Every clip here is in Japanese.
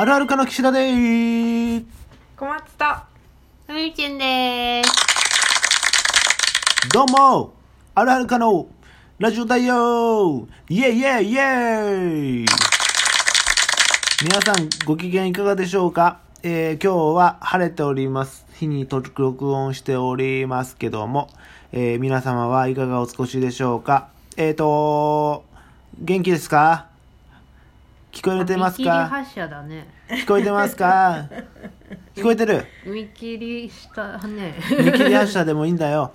あるあるかの岸田でーす。小松と。ふみちゅんでーす。どうも、あるあるかのラジオだよーイェイイェイイェイ。皆さんご機嫌いかがでしょうか？えー、今日は晴れております。日に録音しておりますけども、えー、皆様はいかがお過ごしでしょうか？えーと、元気ですか？聞こえてます見切りか発車だね。聞こえてますか？聞こえてる？見切りしたね。見切り発車でもいいんだよ。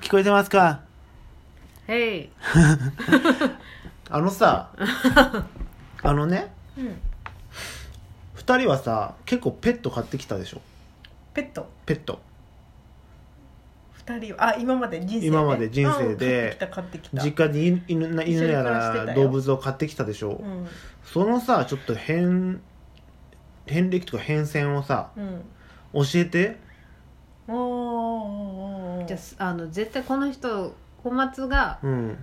聞こえてますか？へい。あのさ、あのね、うん二人はさ、結構ペット飼ってきたでしょ？ペットペット。二人はあ今まで人生で？今まで人生でうん買ってきた買ってき実家に犬犬やら動物を飼ってきたでしょ、たうんそのさ、ちょっと変、遍歴とか変遷をさ、うん教えて。おじゃあ、あの、絶対この人、小松がうん。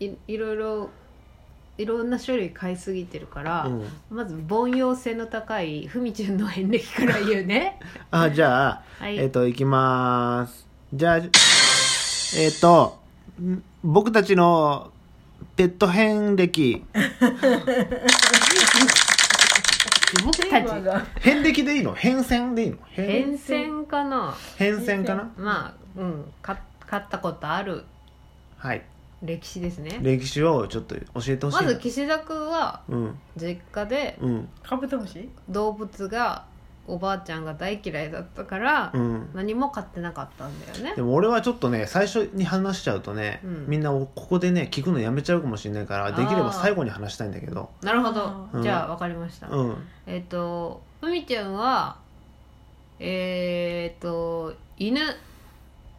いいろいろ、いろんな種類買いすぎてるから、うん、まず凡庸性の高いふみちゅんの遍歴から言うね。あ、じゃあ、はい。えっ、と、いきまーす。じゃあ、えっ、と、ん僕たちのペット遍歴、僕たち、が遍歴でいいの？変遷でいいの？変遷かな？変遷かな？まあ、うん、か買ったことあるはい。歴史ですね。歴史をちょっと教えてほしいな。まず岸田君はうん。実家でうん。カブトムシ？動物がおばあちゃんが大嫌いだったから、うん。何も買ってなかったんだよねでも俺はちょっとね、最初に話しちゃうとね、うんみんなここでね、聞くのやめちゃうかもしれないから、できれば最後に話したいんだけど。なるほどあーじゃあ分かりました、うん。えっ、とふみちゃんはえっ、と犬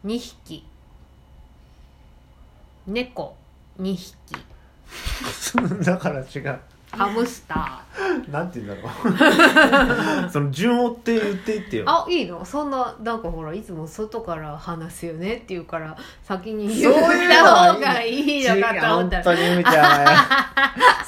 2匹猫2匹 だから違う。ハムスタなんて言うんだろう。その順を追って言っていってよ。ーあいいの？そんななんかほらいつも外から話すよねって言うから先に言った方がいいのかと思ったら当に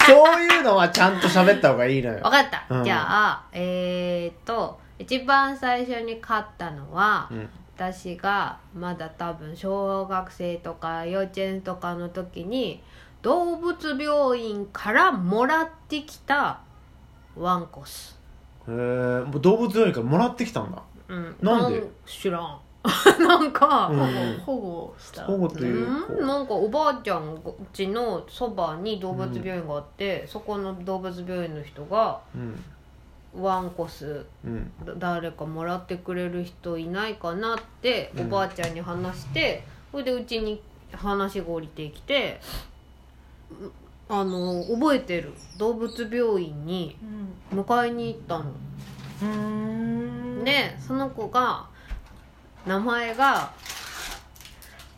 そういうのはちゃんと喋った方がいいのよ分。かった、うんじゃあえっ、と一番最初に買ったのは、うん。私がまだ多分小学生とか幼稚園とかの時に動物病院からもらってきたワンコス、へえ、動物病院からもらってきたんだ。うん、なんで？知らん。なんか、うん。保護した。保護というか。うん、なんかおばあちゃん家のそばに動物病院があって、そこの動物病院の人がうん。ワンコス誰かもらってくれる人いないかなってうん。おばあちゃんに話して、それでうちに話が降りてきてうあの覚えてる。動物病院にうん。迎えに行ったの、うーん。でその子が名前が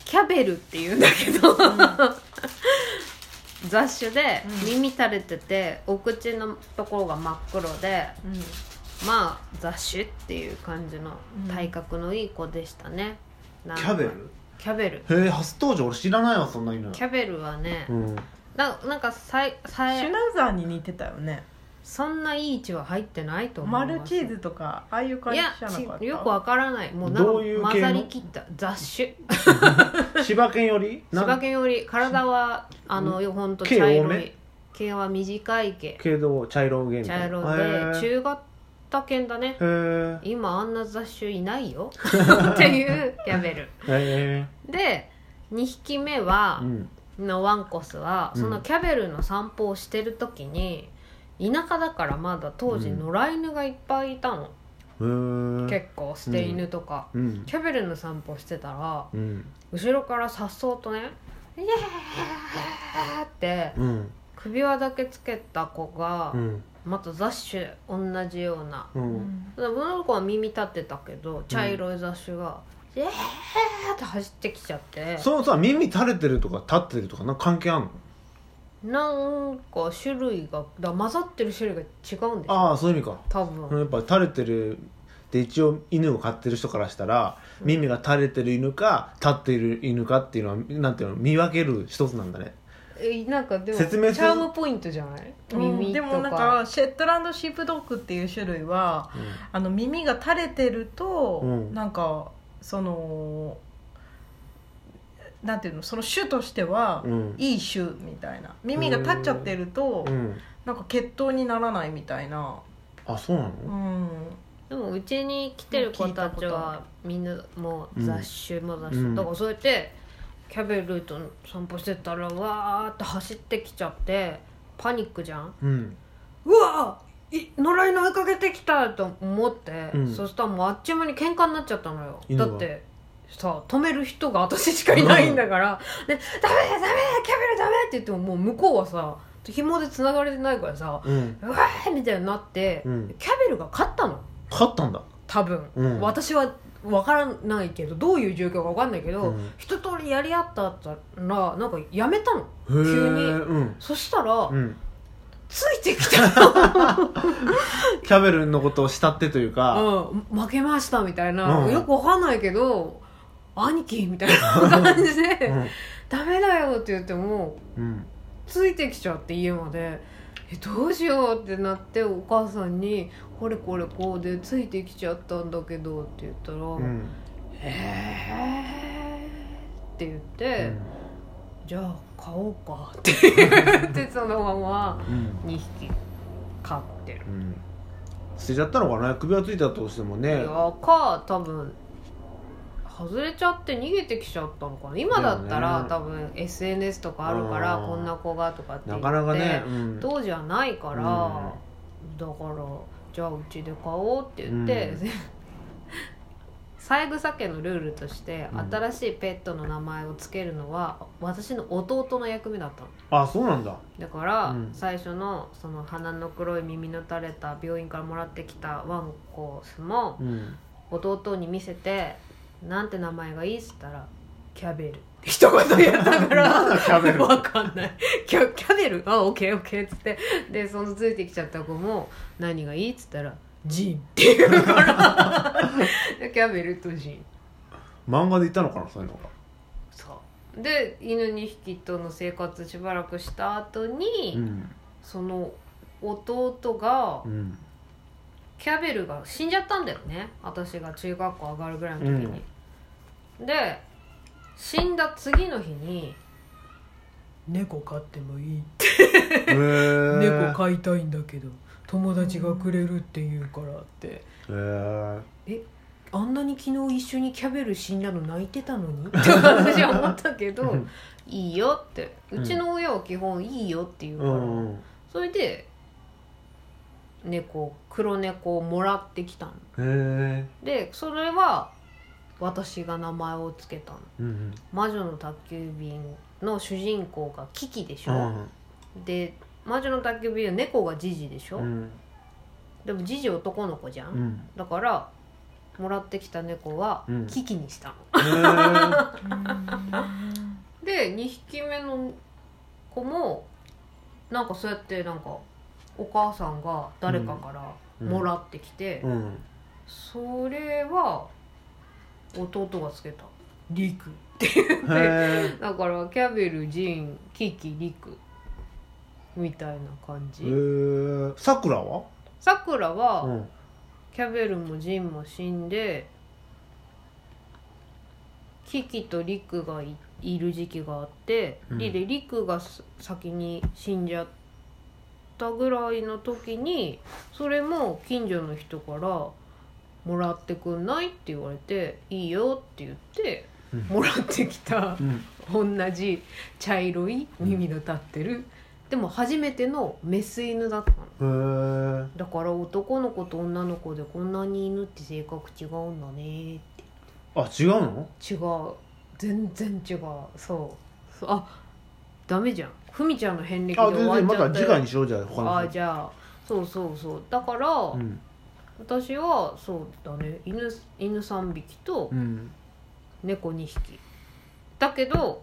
キャベルっていうんだけど、雑種でうん。耳垂れててお口のところが真っ黒でうん。まあ雑種っていう感じの体格のいい子でしたね、キャベル？キャベル。へえ、初登場。俺知らないわ、そんな犬。キャベルはね、うん。ななんかさいさいシュナウザーに似てたよね。そんないい位置は入ってないと思いますマルチーズとかああいう感じじゃなかった？ちよくわからない。もうなんかどういう系の？混ざりきった。雑種。柴犬より？なん？柴犬より。体はあのほんと毛茶色い。毛は短い毛。けど、茶色毛みたいな。茶色へでー。中型犬だね。今あんな雑種いないよ。っていうキャベル。で2匹目はう、ん。のワンコスはうんそのキャベルの散歩をしてる時に田舎だからまだ当時うん野良犬がいっぱいいたの。結構捨て犬とか、うん。キャベルの散歩してたらうん。後ろからさっそうとね「イエー!」ってうん。首輪だけつけた子がうん。また雑種同じようなう。うんんその子は耳立ってたけど茶色い雑種が「イエー!」って走ってきちゃって。そのさ、耳垂れてるとか立ってるとか、なんか関係あんの？なんか種類がだ混ざってる種類が違うんでしょああ、そういう意味か。多分。やっぱ垂れてるで一応犬を飼ってる人からしたら、耳が垂れてる犬か立っている犬かっていうのはなんていうの見分ける一つなんだね。えなんかでも説明する？チャームポイントじゃない？耳とか、でもなんかシェットランドシープドッグっていう種類はあの耳が垂れてると、うん。なんかそのなんていうのその種としては、うん。いい種みたいな。耳が立っちゃってると、うん。なんか血統にならないみたいな、あそうなの？うん、でもうちに来てる子たちはみんなもう雑種も雑種、うん。だからそうやってキャベルと散歩してたらわーって走ってきちゃってパニックじゃん。うん。うわい野良犬追いかけてきたと思って、うん。そしたらもうあっちゅう間に喧嘩になっちゃったのよ。だってさ止める人が私しかいないんだから「でダメだダメだキャベルダメ!」って言ってももう向こうはさ紐で繋がれてないからさうん「うわー!」みたいになって、うん。キャベルが勝ったの。勝ったんだ。多分、うん。私は分からないけどどういう状況か分かんないけど、うん。一通りやり合ったらなんかやめたの。へ急に。そしたら、うんついてきた。キャベルのことを慕ってというか。うん、負けましたみたいな、うん。よくわかんないけど兄貴みたいな感じで、うん。ダメだよって言ってもうん。ついてきちゃって家まで。えどうしようってなってお母さんに「これこれこうでついてきちゃったんだけど」って言ったら「うん。へえ」って言って、じゃあ買おうか。って言ってそのままうん。2匹飼ってる。うん。捨てちゃったのかな？首がついたとしてもね。いやか多分外れちゃって逃げてきちゃったのかな。今だったら、ね。多分 SNS とかあるからうん。こんな子がとかって言ってなかなかねうん。当時はないから、だからじゃあうちで買おうって言って、うん 三枝家のルールとして、うん。新しいペットの名前を付けるのは私の弟の役目だったの。あそうなんだ。だから、うん。最初のその鼻の黒い耳の垂れた病院からもらってきたワンコスもうん。弟に見せて「なんて名前がいい?」っつったら「キャベル」って一言言ったか なんだらキャベル。わかんない。キャキャベル？あオッケーオッケーっつって。でそのついてきちゃった子も「何がいい?」っつったら「ジン」って言うから。で キャベルとジン。漫画でいたのかなそういうのが。そう。で犬2匹との生活しばらくした後に、うん。その弟がうん。キャベルが死んじゃったんだよね。私が中学校上がるぐらいの時に、で死んだ次の日に「猫飼ってもいい」へえ猫飼いたいんだけど友達がくれるって言うからって。へええあんなに昨日一緒にキャベル死んだの泣いてたのに？って私は思ったけどいいよって。うちの親は基本いいよって言うかうら、んうん。それで猫黒猫をもらってきたの。でそれは私が名前を付けたの。うん「魔女の宅急便」の主人公がキキでしょ、うん。で「魔女の宅急便」は猫がジジでしょ、うん。でもジジ男の子じゃん、うん。だからもらってきた猫はうん。キキにしたの、へで2匹目の子もなんかそうやってなんかお母さんが誰かからもらってきて、えうん。それは弟がつけたリクってへえだからキャベルジンキキリクみたいな感じ。へえさくらは？さくらは、うん。キャベルもジンも死んでキキとリクがいいる時期があって、うん。リでリクがす先に死んじゃったぐらいの時にそれも近所の人から「もらってくんない?」って言われて「いいよ」って言ってうん。もらってきたうん。同じ茶色い耳の立ってるでも初めてのメス犬だったの。へえだから男の子と女の子でこんなに犬って性格違うんだねって。あ違うの？違う。全然違う。そう。そう。あダメじゃん。ふみちゃんの遍歴であ終全然またわっちゃったよ。次回にしようじゃあ他のあじゃあ。そうそうそう。だから、うん。私はそうだね。犬犬3匹とうん。猫2匹。だけど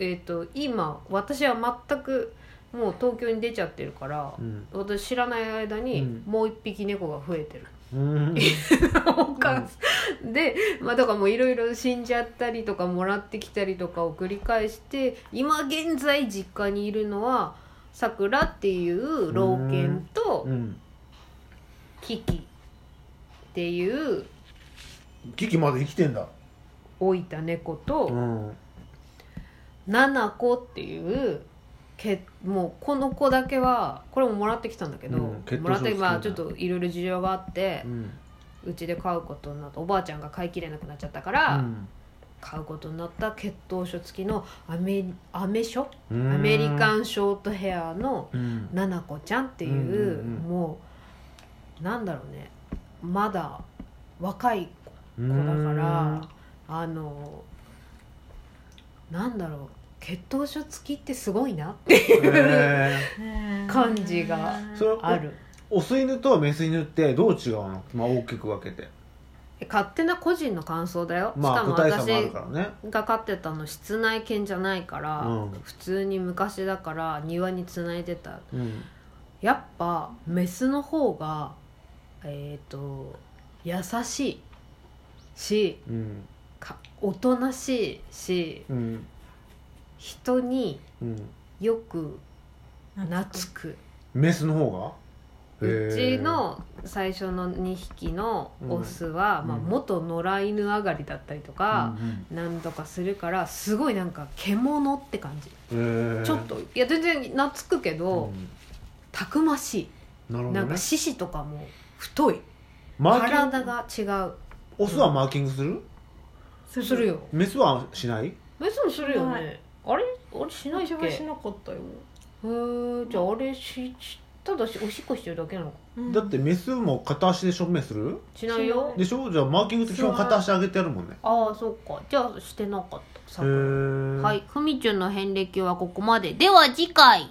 えっ、と今私は全くもう東京に出ちゃってるからうん。私知らない間にうん。もう1匹猫が増えてる。うん。で、まあ、だからもういろいろ死んじゃったりとかもらってきたりとかを繰り返して今現在実家にいるのはさくらっていう老犬とうん。キキっていうキキまだ生きてんだ。老いた猫うとんナナコっていうけもうこの子だけはこれももらってきたんだけど、うんもらってまあちょっといろいろ事情があってうちで飼うことになったおばあちゃんが飼いきれなくなっちゃったから、うん。買うことになった血統書付きのアメアメ書？うん。アメリカンショートヘアのうん。ナナコちゃんっていう,、うんもうなんだろうね。まだ若い子子だからあのなんだろう血統書付きってすごいなっていう 感じがある。オス犬とメス犬ってどう違うの、まあ、大きく分けて。勝手な個人の感想だよ、まあしかも私が飼ってたの室内犬じゃないから、うん。普通に昔だから庭につないでた。うん。やっぱメスの方がえっ、と優しいしうん。かおとなしいしうん人にうん。よく懐く。メスの方が？うちの最初の2匹のオスは、まあ、うん。うん元野良犬上がりだったりとか、なんとかするからすごいなんか獣って感じ、ちょっといや全然懐くけど、うん。たくましい。なるほどね。なんか獅子とかも太い。マーキング？体が違う。オスはマーキングする？すするよ。メスはしない？メスもするよはねあれ？あれしないっけ？うちはしなかったよ、へーじゃああれししただしおしっこしてるだけなのか。うん。だってメスも片足で証明する？しないよ。でしょ？じゃあマーキングって基本片足上げてやるもんね。ああそうか。じゃあしてなかった。へさー。はい。ふみちゅんの遍歴はここまで。では次回